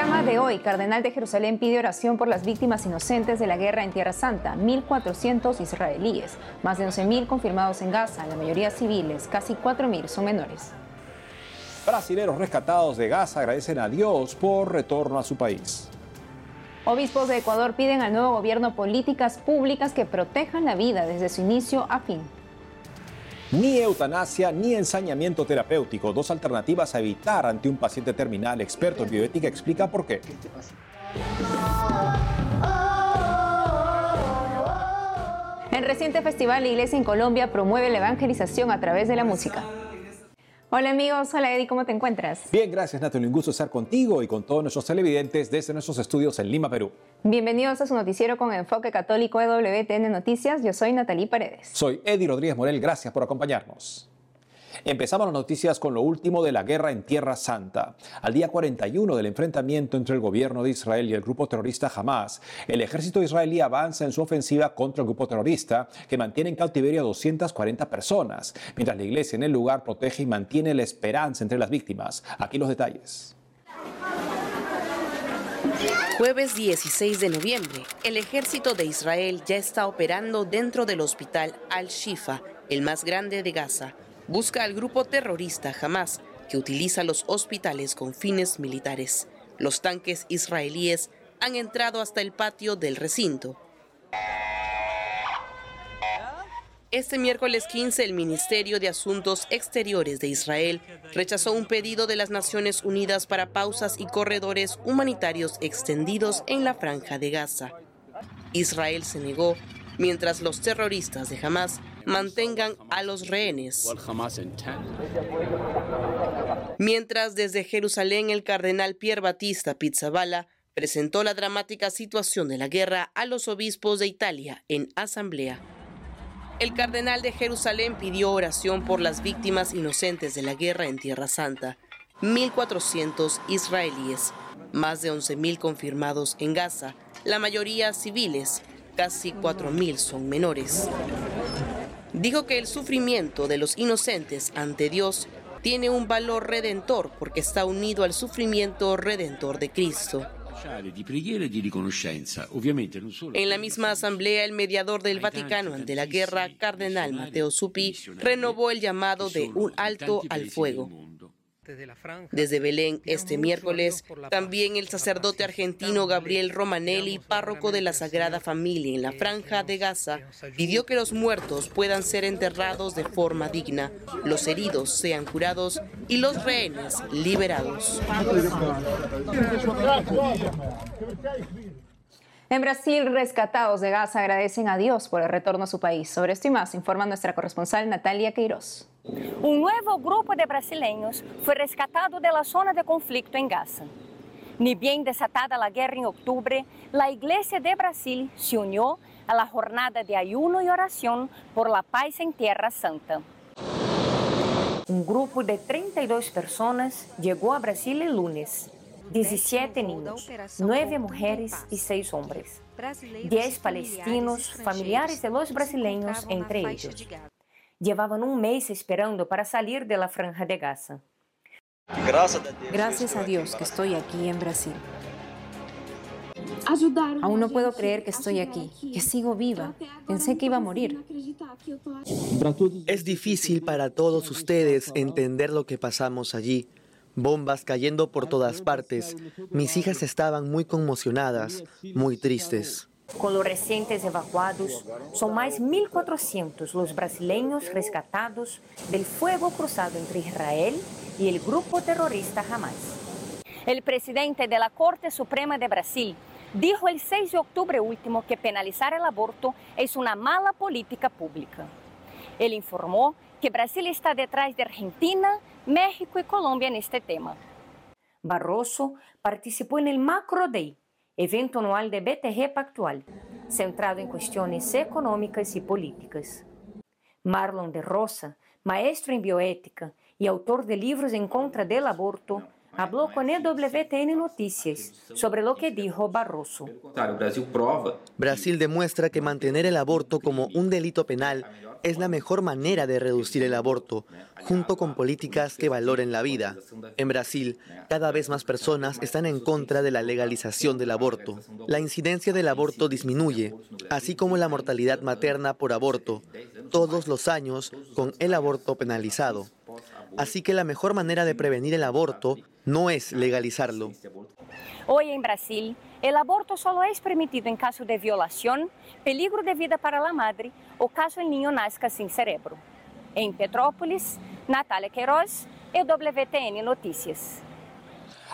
programa de hoy, Cardenal de Jerusalén pide oración por las víctimas inocentes de la guerra en Tierra Santa, 1.400 israelíes, más de 11.000 confirmados en Gaza, la mayoría civiles, casi 4.000 son menores. Brasileros rescatados de Gaza agradecen a Dios por retorno a su país. Obispos de Ecuador piden al nuevo gobierno políticas públicas que protejan la vida desde su inicio a fin. Ni eutanasia ni ensañamiento terapéutico, dos alternativas a evitar ante un paciente terminal. Experto en bioética explica por qué. En reciente festival, la Iglesia en Colombia promueve la evangelización a través de la música. Hola amigos, hola Eddie, ¿cómo te encuentras? Bien, gracias Natalie, un gusto estar contigo y con todos nuestros televidentes desde nuestros estudios en Lima, Perú. Bienvenidos a su noticiero con enfoque católico EWTN Noticias, yo soy Natalie Paredes. Soy Eddie Rodríguez Morel, gracias por acompañarnos. Empezamos las noticias con lo último de la guerra en Tierra Santa. Al día 41 del enfrentamiento entre el gobierno de Israel y el grupo terrorista Hamas, el ejército israelí avanza en su ofensiva contra el grupo terrorista que mantiene en cautiverio a 240 personas, mientras la iglesia en el lugar protege y mantiene la esperanza entre las víctimas. Aquí los detalles. Jueves 16 de noviembre, el ejército de Israel ya está operando dentro del hospital Al-Shifa, el más grande de Gaza, busca al grupo terrorista Hamas, que utiliza los hospitales con fines militares. Los tanques israelíes han entrado hasta el patio del recinto. Este miércoles 15, el Ministerio de Asuntos Exteriores de Israel rechazó un pedido de las Naciones Unidas para pausas y corredores humanitarios extendidos en la franja de Gaza. Israel se negó, mientras los terroristas de Hamas mantengan a los rehenes. Mientras desde Jerusalén el cardenal Pierre Batista Pizzaballa presentó la dramática situación de la guerra a los obispos de Italia en asamblea. El cardenal de Jerusalén pidió oración por las víctimas inocentes de la guerra en Tierra Santa, 1.400 israelíes, más de 11.000 confirmados en Gaza, la mayoría civiles, casi 4.000 son menores dijo que el sufrimiento de los inocentes ante Dios tiene un valor redentor porque está unido al sufrimiento redentor de Cristo. En la misma asamblea, el mediador del Vaticano ante la guerra, Cardenal Matteo Supi, renovó el llamado de un alto al fuego. Desde Belén este miércoles, también el sacerdote argentino Gabriel Romanelli, párroco de la Sagrada Familia en la Franja de Gaza, pidió que los muertos puedan ser enterrados de forma digna, los heridos sean curados y los rehenes liberados. En Brasil, rescatados de Gaza agradecen a Dios por el retorno a su país. Sobre esto y más informa nuestra corresponsal Natalia Queiroz. Un nuevo grupo de brasileños fue rescatado de la zona de conflicto en Gaza. Ni bien desatada la guerra en octubre, la Iglesia de Brasil se unió a la jornada de ayuno y oración por la paz en Tierra Santa. Un grupo de 32 personas llegó a Brasil el lunes 17 niños, 9 mujeres y 6 hombres. 10 palestinos, familiares de los brasileños entre ellos. Llevaban un mes esperando para salir de la franja de Gaza. Gracias a Dios que estoy aquí en Brasil. Aún no puedo creer que estoy aquí, que sigo viva. Pensé que iba a morir. Es difícil para todos ustedes entender lo que pasamos allí bombas cayendo por todas partes. Mis hijas estaban muy conmocionadas, muy tristes. Con los recientes evacuados, son más 1.400 los brasileños rescatados del fuego cruzado entre Israel y el grupo terrorista Hamas. El presidente de la Corte Suprema de Brasil dijo el 6 de octubre último que penalizar el aborto es una mala política pública. Él informó que Brasil está detrás de Argentina, México y Colombia en este tema. Barroso participó en el Macro Day, evento anual de BTG Pactual, centrado en cuestiones económicas y políticas. Marlon de Rosa, maestro en bioética y autor de libros en contra del aborto, habló con EWTN Noticias sobre lo que dijo Barroso. Brasil demuestra que mantener el aborto como un delito penal es la mejor manera de reducir el aborto, junto con políticas que valoren la vida. En Brasil, cada vez más personas están en contra de la legalización del aborto. La incidencia del aborto disminuye, así como la mortalidad materna por aborto, todos los años con el aborto penalizado. Así que la mejor manera de prevenir el aborto no es legalizarlo. Hoy en Brasil, el aborto solo es permitido en caso de violación, peligro de vida para la madre o caso el niño nazca sin cerebro. En Petrópolis, Natalia Queiroz, EWTN Noticias.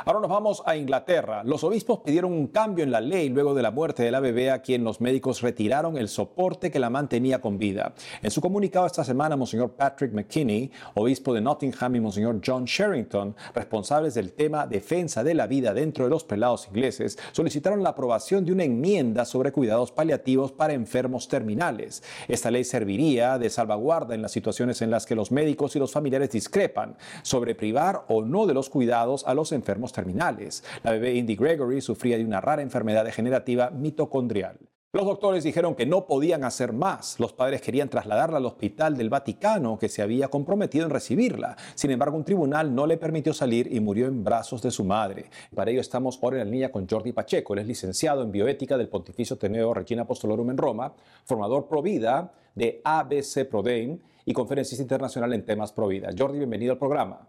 Ahora nos vamos a Inglaterra. Los obispos pidieron un cambio en la ley luego de la muerte de la bebé a quien los médicos retiraron el soporte que la mantenía con vida. En su comunicado esta semana, Monseñor Patrick McKinney, obispo de Nottingham, y Monseñor John Sherrington, responsables del tema defensa de la vida dentro de los pelados ingleses, solicitaron la aprobación de una enmienda sobre cuidados paliativos para enfermos terminales. Esta ley serviría de salvaguarda en las situaciones en las que los médicos y los familiares discrepan sobre privar o no de los cuidados a los enfermos terminales. La bebé Indy Gregory sufría de una rara enfermedad degenerativa mitocondrial. Los doctores dijeron que no podían hacer más. Los padres querían trasladarla al hospital del Vaticano, que se había comprometido en recibirla. Sin embargo, un tribunal no le permitió salir y murió en brazos de su madre. Para ello estamos ahora en la línea con Jordi Pacheco. Él es licenciado en bioética del Pontificio Teneo Regina Apostolorum en Roma, formador pro vida de ABC Prodein y conferencista internacional en temas pro vida. Jordi, bienvenido al programa.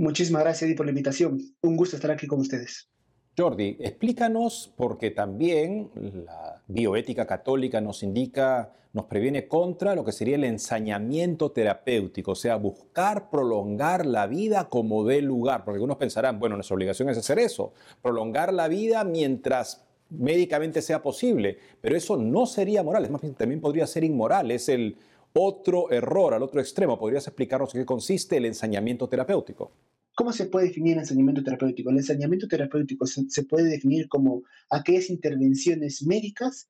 Muchísimas gracias por la invitación. Un gusto estar aquí con ustedes. Jordi, explícanos, porque también la bioética católica nos indica, nos previene contra lo que sería el ensañamiento terapéutico, o sea, buscar prolongar la vida como dé lugar, porque algunos pensarán, bueno, nuestra obligación es hacer eso, prolongar la vida mientras médicamente sea posible, pero eso no sería moral, es más también podría ser inmoral, es el otro error al otro extremo. ¿Podrías explicarnos en qué consiste el ensañamiento terapéutico? ¿Cómo se puede definir el ensañamiento terapéutico? El ensañamiento terapéutico se, puede definir como aquellas intervenciones médicas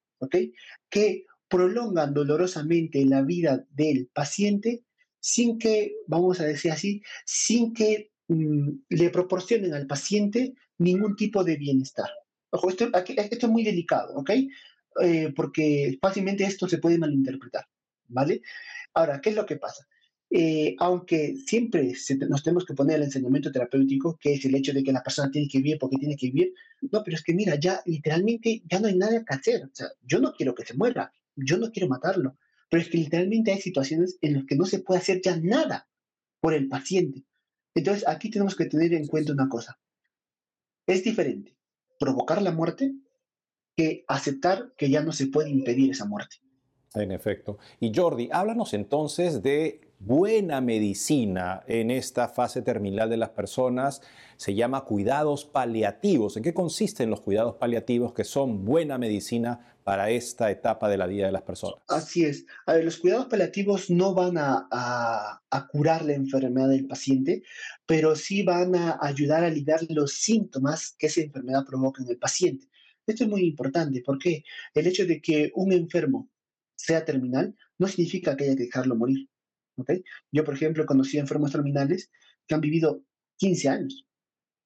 que prolongan dolorosamente la vida del paciente sin que, vamos a decir así, sin que mm, le proporcionen al paciente ningún tipo de bienestar. Ojo, esto, esto es muy delicado, ¿ok? Eh, porque fácilmente esto se puede malinterpretar. ¿Vale? Ahora, ¿qué es lo que pasa? Eh, aunque siempre nos tenemos que poner el enseñamiento terapéutico, que es el hecho de que la persona tiene que vivir porque tiene que vivir, no, pero es que mira, ya literalmente ya no hay nada que hacer. O sea, yo no quiero que se muera, yo no quiero matarlo, pero es que literalmente hay situaciones en las que no se puede hacer ya nada por el paciente. Entonces, aquí tenemos que tener en cuenta una cosa. Es diferente provocar la muerte que aceptar que ya no se puede impedir esa muerte. En efecto. Y Jordi, háblanos entonces de buena medicina en esta fase terminal de las personas. Se llama cuidados paliativos. ¿En qué consisten los cuidados paliativos que son buena medicina para esta etapa de la vida de las personas? Así es. A ver, los cuidados paliativos no van a, a curar la enfermedad del paciente, pero sí van a ayudar a aliviar los síntomas que esa enfermedad provoca en el paciente. Esto es muy importante porque el hecho de que un enfermo sea terminal, no significa que haya que dejarlo morir. ¿okay? Yo, por ejemplo, conocí enfermos terminales que han vivido 15 años.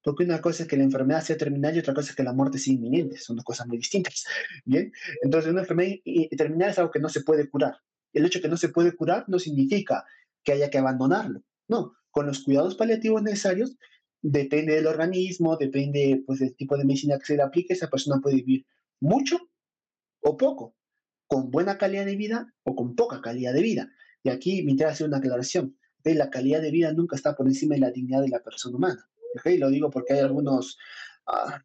Porque una cosa es que la enfermedad sea terminal y otra cosa es que la muerte sea inminente. Son dos cosas muy distintas. Bien, entonces una enfermedad terminal es algo que no se puede curar. El hecho de que no se puede curar no significa que haya que abandonarlo. No, con los cuidados paliativos necesarios, depende del organismo, depende pues, del tipo de medicina que se le aplique, esa persona puede vivir mucho o poco con buena calidad de vida o con poca calidad de vida. Y aquí me interesa hacer una aclaración. La calidad de vida nunca está por encima de la dignidad de la persona humana. Lo digo porque hay algunos, ah,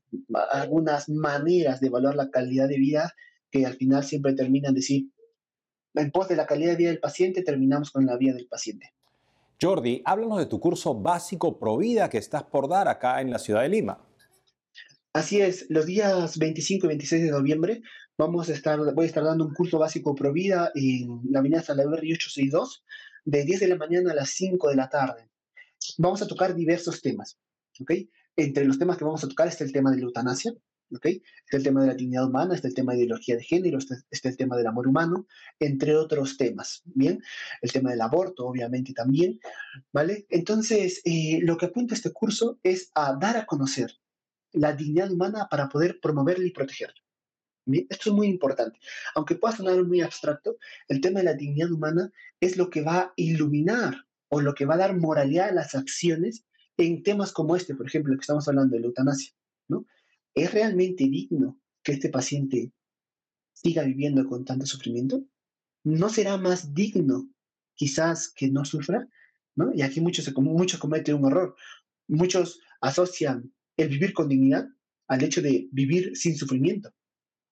algunas maneras de evaluar la calidad de vida que al final siempre terminan de decir, en pos de la calidad de vida del paciente, terminamos con la vida del paciente. Jordi, háblanos de tu curso básico Pro Vida que estás por dar acá en la ciudad de Lima. Así es, los días 25 y 26 de noviembre Vamos a estar, voy a estar dando un curso básico pro vida en la avenida Salaverry 862 de 10 de la mañana a las 5 de la tarde. Vamos a tocar diversos temas, ¿ok? Entre los temas que vamos a tocar está el tema de la eutanasia, Está el tema de la dignidad humana, está el tema de ideología de género, está, el tema del amor humano, entre otros temas, ¿bien? El tema del aborto, obviamente, también, ¿vale? Entonces, eh, lo que apunta este curso es a dar a conocer la dignidad humana para poder promoverla y protegerla. Esto es muy importante. Aunque pueda sonar muy abstracto, el tema de la dignidad humana es lo que va a iluminar o lo que va a dar moralidad a las acciones en temas como este, por ejemplo, que estamos hablando de la eutanasia, ¿no? ¿Es realmente digno que este paciente siga viviendo con tanto sufrimiento? ¿No será más digno quizás que no sufra? ¿no? Y aquí muchos, muchos cometen un error. Muchos asocian el vivir con dignidad al hecho de vivir sin sufrimiento,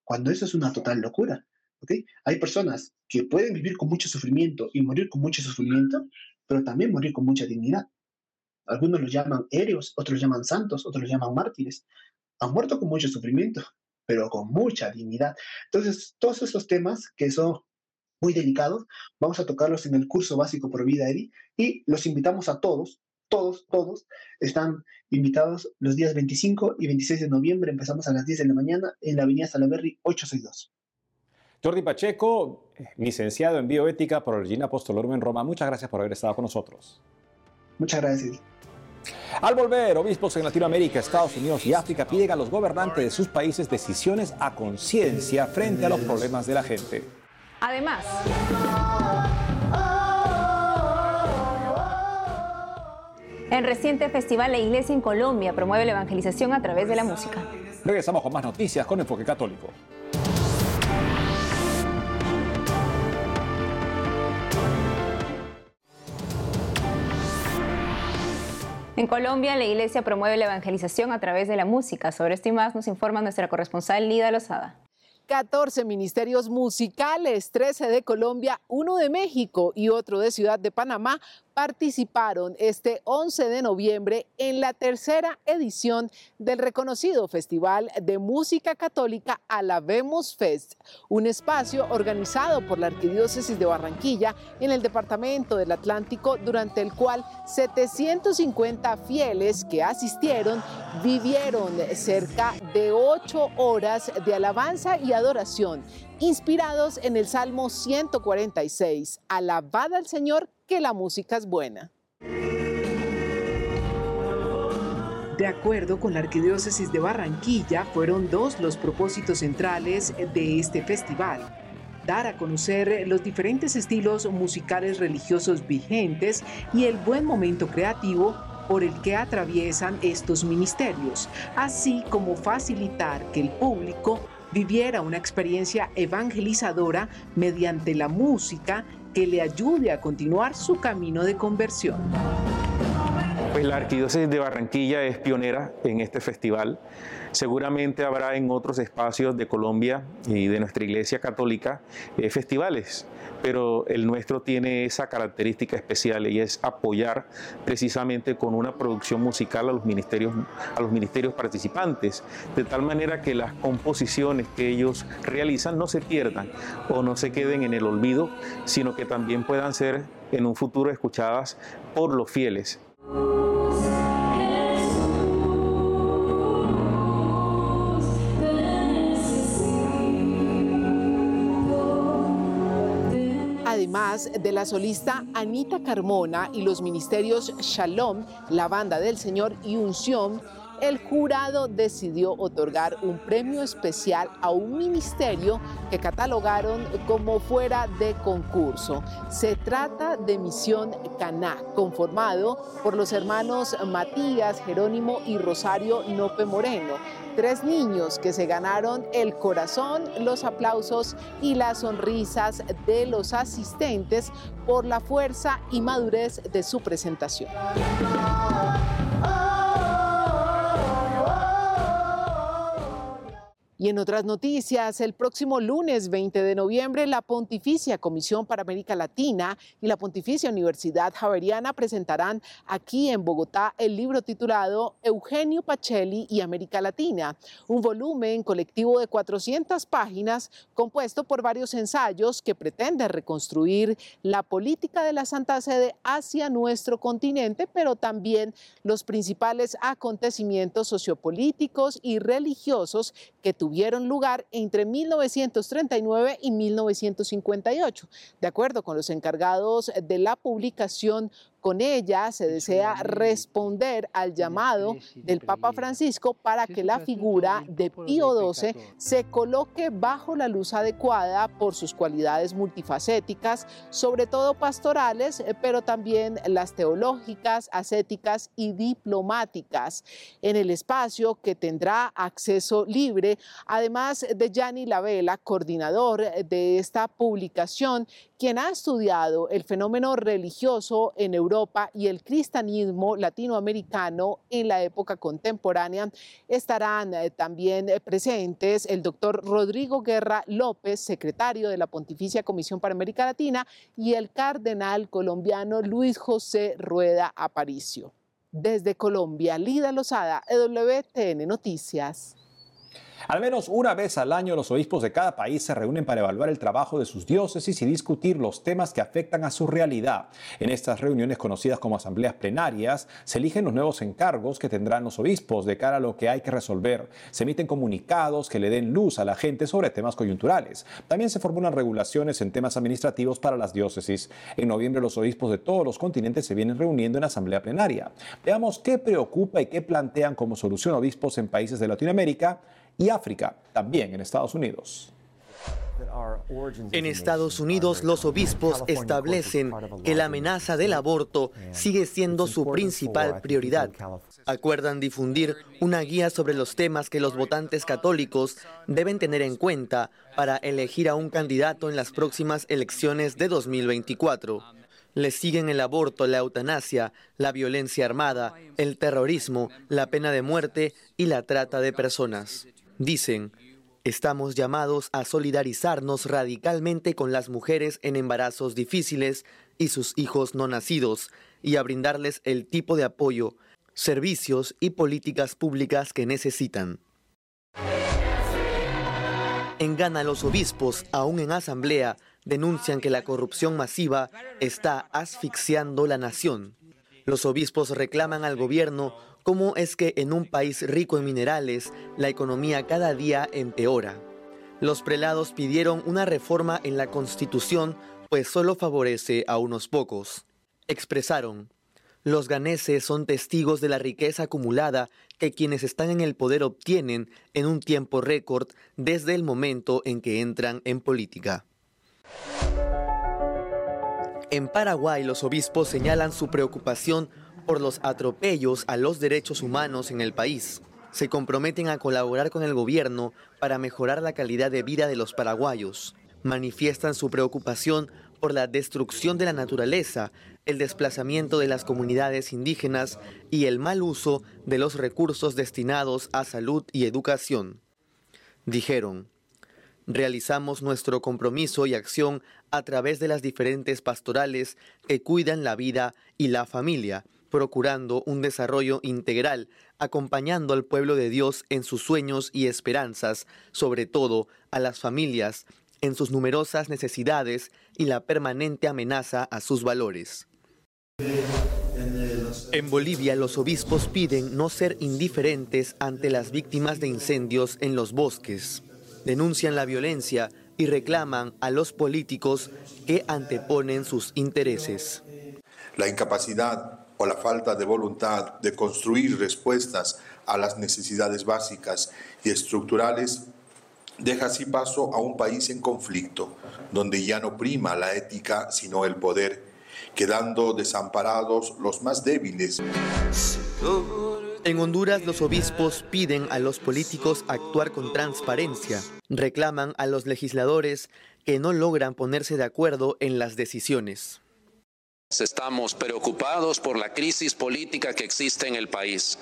cuando eso es una total locura. ¿okay? Hay personas que pueden vivir con mucho sufrimiento y morir con mucho sufrimiento, pero también morir con mucha dignidad. Algunos los llaman héroes, otros los llaman santos, otros los llaman mártires han muerto con mucho sufrimiento, pero con mucha dignidad. Entonces, todos esos temas que son muy delicados, vamos a tocarlos en el curso básico por vida, Edi, y los invitamos a todos, todos, todos, están invitados los días 25 y 26 de noviembre, empezamos a las 10 de la mañana en la avenida Salaberry 862. Jordi Pacheco, licenciado en bioética por Regina Apostolorum en Roma, muchas gracias por haber estado con nosotros. Muchas gracias. Al volver, obispos en Latinoamérica, Estados Unidos y África piden a los gobernantes de sus países decisiones a conciencia frente a los problemas de la gente. Además, el reciente festival La Iglesia en Colombia promueve la evangelización a través de la música. Regresamos con más noticias con Enfoque Católico. En Colombia, la iglesia promueve la evangelización a través de la música. Sobre esto y más nos informa nuestra corresponsal Lida Lozada. 14 ministerios musicales, 13 de Colombia, uno de México y otro de Ciudad de Panamá participaron este 11 de noviembre en la tercera edición del reconocido Festival de Música Católica Alabemos Fest, un espacio organizado por la Arquidiócesis de Barranquilla en el Departamento del Atlántico, durante el cual 750 fieles que asistieron vivieron cerca de ocho horas de alabanza y adoración inspirados en el Salmo 146, Alabad al Señor que la música es buena. De acuerdo con la Arquidiócesis de Barranquilla, fueron dos los propósitos centrales de este festival. Dar a conocer los diferentes estilos musicales religiosos vigentes y el buen momento creativo por el que atraviesan estos ministerios, así como facilitar que el público viviera una experiencia evangelizadora mediante la música que le ayude a continuar su camino de conversión. Pues la Arquidiócesis de Barranquilla es pionera en este festival. Seguramente habrá en otros espacios de Colombia y de nuestra Iglesia Católica eh, festivales pero el nuestro tiene esa característica especial y es apoyar precisamente con una producción musical a los ministerios, a los ministerios participantes, de tal manera que las composiciones que ellos realizan no se pierdan o no se queden en el olvido, sino que también puedan ser en un futuro escuchadas por los fieles. Además de la solista Anita Carmona y los ministerios Shalom, la banda del Señor y Unción, el jurado decidió otorgar un premio especial a un ministerio que catalogaron como fuera de concurso. Se trata de Misión Caná, conformado por los hermanos Matías, Jerónimo y Rosario Nope Moreno tres niños que se ganaron el corazón, los aplausos y las sonrisas de los asistentes por la fuerza y madurez de su presentación. Y en otras noticias, el próximo lunes 20 de noviembre, la Pontificia Comisión para América Latina y la Pontificia Universidad Javeriana presentarán aquí en Bogotá el libro titulado Eugenio Pacelli y América Latina, un volumen colectivo de 400 páginas compuesto por varios ensayos que pretende reconstruir la política de la Santa Sede hacia nuestro continente, pero también los principales acontecimientos sociopolíticos y religiosos que tuvieron lugar entre 1939 y 1958. De acuerdo con los encargados de la publicación, con ella se desea responder al llamado del Papa Francisco para que la figura de Pío XII se coloque bajo la luz adecuada por sus cualidades multifacéticas, sobre todo pastorales, eh, pero también las teológicas, ascéticas y diplomáticas, en el espacio que tendrá acceso libre, además de Gianni Lavela, coordinador de esta publicación, quien ha estudiado el fenómeno religioso en Europa y el cristianismo latinoamericano en la época contemporánea. Estarán eh, también eh, presentes el doctor Rodrigo Guerra López, secretario de la Pontificia Comisión para América Latina, y el cardenal colombiano Luis José Rueda Aparicio. Desde Colombia, Lida Lozada, EWTN Noticias. Al menos una vez al año los obispos de cada país se reúnen para evaluar el trabajo de sus diócesis y discutir los temas que afectan a su realidad. En estas reuniones conocidas como asambleas plenarias se eligen los nuevos encargos que tendrán los obispos de cara a lo que hay que resolver. Se emiten comunicados que le den luz a la gente sobre temas coyunturales. También se formulan regulaciones en temas administrativos para las diócesis. En noviembre los obispos de todos los continentes se vienen reuniendo en asamblea plenaria. Veamos qué preocupa y qué plantean como solución obispos en países de Latinoamérica y África, también en Estados Unidos. En Estados Unidos los obispos establecen que la amenaza del aborto sigue siendo su principal prioridad. Acuerdan difundir una guía sobre los temas que los votantes católicos deben tener en cuenta para elegir a un candidato en las próximas elecciones de 2024. Le siguen el aborto, la eutanasia, la violencia armada, el terrorismo, la pena de muerte y la trata de personas. Dicen, estamos llamados a solidarizarnos radicalmente con las mujeres en embarazos difíciles y sus hijos no nacidos y a brindarles el tipo de apoyo, servicios y políticas públicas que necesitan. En Ghana los obispos, aún en asamblea, denuncian que la corrupción masiva está asfixiando la nación. Los obispos reclaman al gobierno cómo es que en un país rico en minerales la economía cada día empeora. Los prelados pidieron una reforma en la constitución pues solo favorece a unos pocos. Expresaron, los ganeses son testigos de la riqueza acumulada que quienes están en el poder obtienen en un tiempo récord desde el momento en que entran en política. En Paraguay los obispos señalan su preocupación por los atropellos a los derechos humanos en el país. Se comprometen a colaborar con el gobierno para mejorar la calidad de vida de los paraguayos. Manifiestan su preocupación por la destrucción de la naturaleza, el desplazamiento de las comunidades indígenas y el mal uso de los recursos destinados a salud y educación. Dijeron, realizamos nuestro compromiso y acción a través de las diferentes pastorales que cuidan la vida y la familia, procurando un desarrollo integral, acompañando al pueblo de Dios en sus sueños y esperanzas, sobre todo a las familias, en sus numerosas necesidades y la permanente amenaza a sus valores. En Bolivia los obispos piden no ser indiferentes ante las víctimas de incendios en los bosques. Denuncian la violencia y reclaman a los políticos que anteponen sus intereses. La incapacidad o la falta de voluntad de construir respuestas a las necesidades básicas y estructurales deja así paso a un país en conflicto, donde ya no prima la ética sino el poder, quedando desamparados los más débiles. En Honduras los obispos piden a los políticos actuar con transparencia, reclaman a los legisladores que no logran ponerse de acuerdo en las decisiones. Estamos preocupados por la crisis política que existe en el país,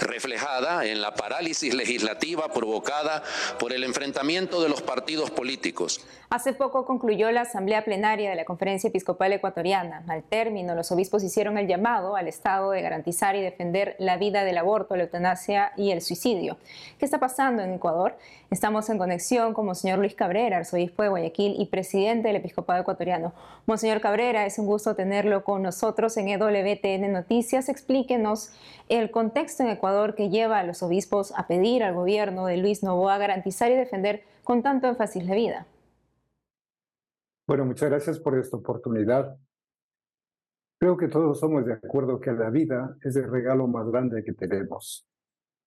reflejada en la parálisis legislativa provocada por el enfrentamiento de los partidos políticos. Hace poco concluyó la asamblea plenaria de la Conferencia Episcopal Ecuatoriana. Al término, los obispos hicieron el llamado al Estado de garantizar y defender la vida del aborto, la eutanasia y el suicidio. ¿Qué está pasando en Ecuador? Estamos en conexión con Monseñor Luis Cabrera, arzobispo de Guayaquil y presidente del Episcopado Ecuatoriano. Monseñor Cabrera, es un gusto tener tenerlo con nosotros en EWTN Noticias. Explíquenos el contexto en Ecuador que lleva a los obispos a pedir al gobierno de Luis Novoa garantizar y defender con tanto énfasis la vida. Bueno, muchas gracias por esta oportunidad. Creo que todos somos de acuerdo que la vida es el regalo más grande que tenemos.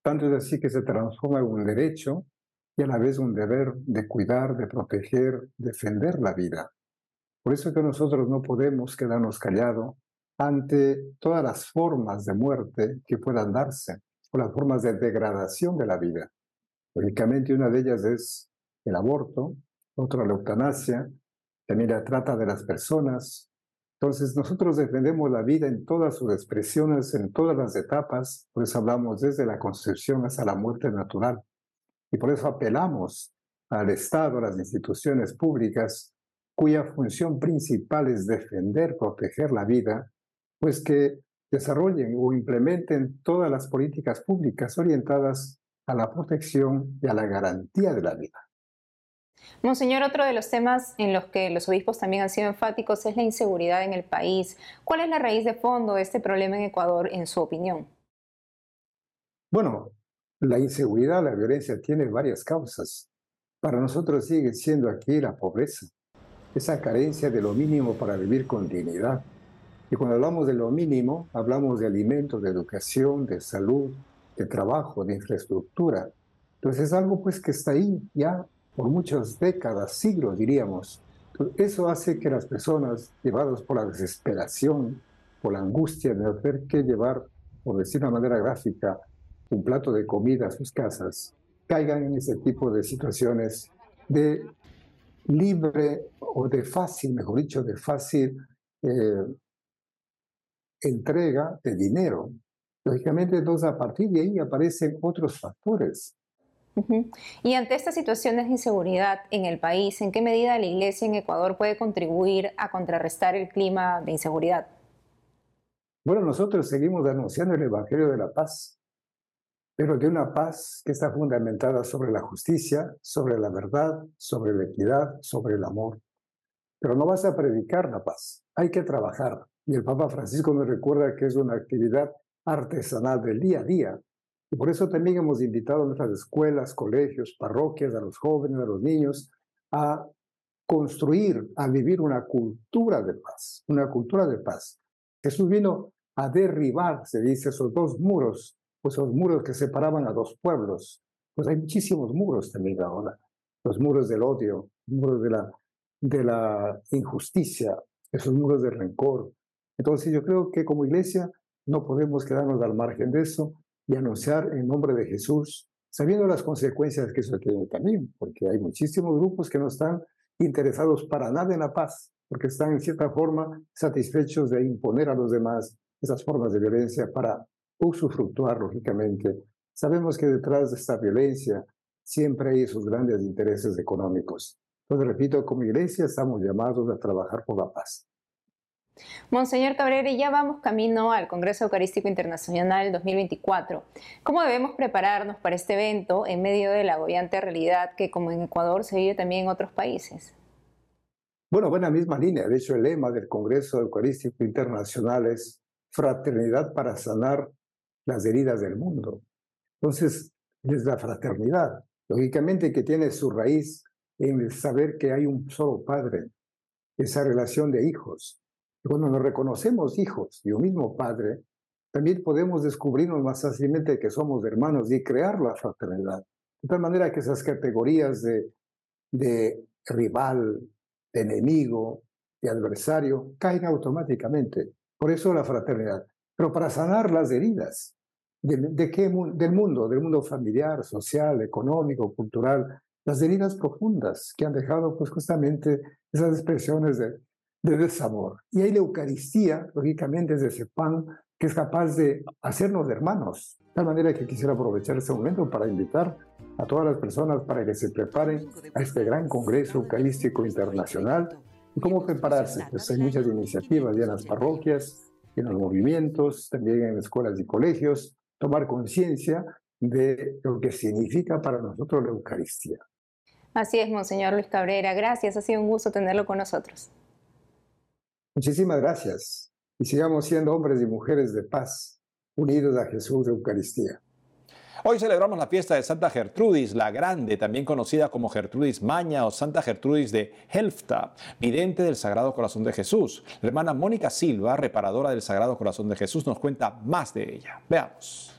Tanto es así que se transforma en un derecho y a la vez un deber de cuidar, de proteger, defender la vida. Por eso que nosotros no podemos quedarnos callados ante todas las formas de muerte que puedan darse o las formas de degradación de la vida. Lógicamente una de ellas es el aborto, otra la eutanasia, también la trata de las personas. Entonces nosotros defendemos la vida en todas sus expresiones, en todas las etapas, por eso hablamos desde la concepción hasta la muerte natural. Y por eso apelamos al Estado, a las instituciones públicas, cuya función principal es defender, proteger la vida, pues que desarrollen o implementen todas las políticas públicas orientadas a la protección y a la garantía de la vida. Monseñor, otro de los temas en los que los obispos también han sido enfáticos es la inseguridad en el país. ¿Cuál es la raíz de fondo de este problema en Ecuador, en su opinión? Bueno, la inseguridad, la violencia tiene varias causas. Para nosotros sigue siendo aquí la pobreza, esa carencia de lo mínimo para vivir con dignidad. Y cuando hablamos de lo mínimo, hablamos de alimentos, de educación, de salud, de trabajo, de infraestructura. Entonces es algo pues que está ahí ya por muchas décadas, siglos diríamos. eso hace que las personas llevadas por la desesperación, por la angustia de tener que llevar, por decir de una manera gráfica, un plato de comida a sus casas, caigan en ese tipo de situaciones de libre o de fácil, mejor dicho, de fácil eh, entrega de dinero. Lógicamente, entonces a partir de ahí aparecen otros factores. Y ante estas situaciones de inseguridad en el país, ¿en qué medida la Iglesia en Ecuador puede contribuir a contrarrestar el clima de inseguridad? Bueno, nosotros seguimos anunciando el Evangelio de la Paz pero de una paz que está fundamentada sobre la justicia, sobre la verdad, sobre la equidad, sobre el amor. Pero no vas a predicar la paz, hay que trabajar. Y el Papa Francisco nos recuerda que es una actividad artesanal del día a día. Y por eso también hemos invitado a nuestras escuelas, colegios, parroquias, a los jóvenes, a los niños, a construir, a vivir una cultura de paz, una cultura de paz. Jesús vino a derribar, se dice, esos dos muros pues los muros que separaban a dos pueblos. Pues hay muchísimos muros también ahora. Los muros del odio, muros de la, de la injusticia, esos muros de rencor. Entonces yo creo que como iglesia no podemos quedarnos al margen de eso y anunciar en nombre de Jesús, sabiendo las consecuencias que eso tiene también, porque hay muchísimos grupos que no están interesados para nada en la paz, porque están en cierta forma satisfechos de imponer a los demás esas formas de violencia para usufructuar, lógicamente. Sabemos que detrás de esta violencia siempre hay esos grandes intereses económicos. Entonces, repito, como iglesia estamos llamados a trabajar por la paz. Monseñor Cabrera, ya vamos camino al Congreso Eucarístico Internacional 2024. ¿Cómo debemos prepararnos para este evento en medio de la agobiante realidad que, como en Ecuador, se vive también en otros países? Bueno, buena misma línea. De hecho, el lema del Congreso Eucarístico Internacional es fraternidad para sanar las heridas del mundo. Entonces, es la fraternidad, lógicamente que tiene su raíz en el saber que hay un solo Padre, esa relación de hijos. Y cuando nos reconocemos hijos y un mismo Padre, también podemos descubrirnos más fácilmente que somos hermanos y crear la fraternidad. De tal manera que esas categorías de, de rival, de enemigo, de adversario, caen automáticamente. Por eso la fraternidad. Pero para sanar las heridas, ¿De, qué, del mundo, del mundo familiar, social, económico, cultural, las heridas profundas que han dejado pues justamente esas expresiones de, de desamor. Y hay la Eucaristía, lógicamente, es ese pan que es capaz de hacernos hermanos. De tal manera que quisiera aprovechar este momento para invitar a todas las personas para que se preparen a este gran Congreso Eucarístico Internacional. ¿Y cómo prepararse? Pues hay muchas iniciativas ya en las parroquias, en los movimientos, también en escuelas y colegios, tomar conciencia de lo que significa para nosotros la Eucaristía. Así es, Monseñor Luis Cabrera. Gracias, ha sido un gusto tenerlo con nosotros. Muchísimas gracias. Y sigamos siendo hombres y mujeres de paz, unidos a Jesús de Eucaristía. Hoy celebramos la fiesta de Santa Gertrudis, la Grande, también conocida como Gertrudis Maña o Santa Gertrudis de Helfta, vidente del Sagrado Corazón de Jesús. La hermana Mónica Silva, reparadora del Sagrado Corazón de Jesús, nos cuenta más de ella. Veamos.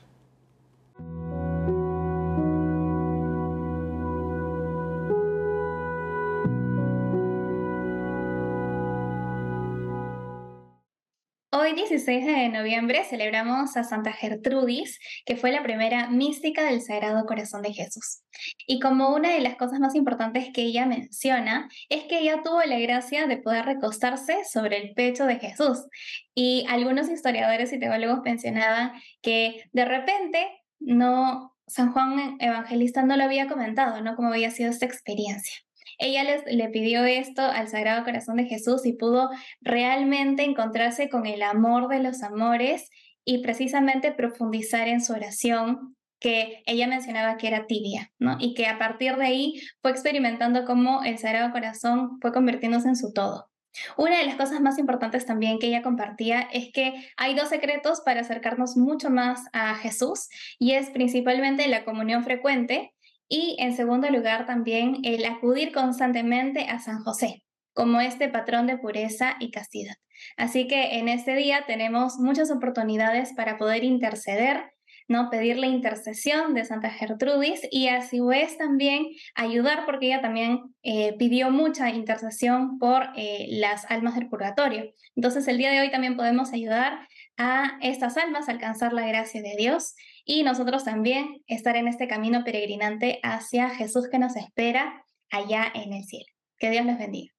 Hoy 16 de noviembre celebramos a Santa Gertrudis, que fue la primera mística del Sagrado Corazón de Jesús. Y como una de las cosas más importantes que ella menciona es que ella tuvo la gracia de poder recostarse sobre el pecho de Jesús. Y algunos historiadores y teólogos mencionaban que de repente no San Juan Evangelista no lo había comentado, ¿no? Cómo había sido esta experiencia. Ella le pidió esto al Sagrado Corazón de Jesús y pudo realmente encontrarse con el amor de los amores y precisamente profundizar en su oración que ella mencionaba que era tibia, ¿no? Y que a partir de ahí fue experimentando cómo el Sagrado Corazón fue convirtiéndose en su todo. Una de las cosas más importantes también que ella compartía es que hay dos secretos para acercarnos mucho más a Jesús y es principalmente la comunión frecuente y en segundo lugar, también el acudir constantemente a San José como este patrón de pureza y castidad. Así que en este día tenemos muchas oportunidades para poder interceder, ¿no? Pedir la intercesión de Santa Gertrudis y a su vez también ayudar porque ella también eh, pidió mucha intercesión por eh, las almas del purgatorio. Entonces el día de hoy también podemos ayudar a estas almas alcanzar la gracia de Dios y nosotros también estar en este camino peregrinante hacia Jesús que nos espera allá en el cielo. Que Dios les bendiga.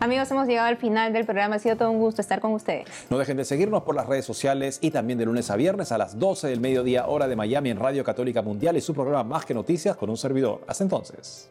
Amigos, hemos llegado al final del programa. Ha sido todo un gusto estar con ustedes. No dejen de seguirnos por las redes sociales y también de lunes a viernes a las 12 del mediodía hora de Miami en Radio Católica Mundial y su programa Más que Noticias con un servidor. Hasta entonces.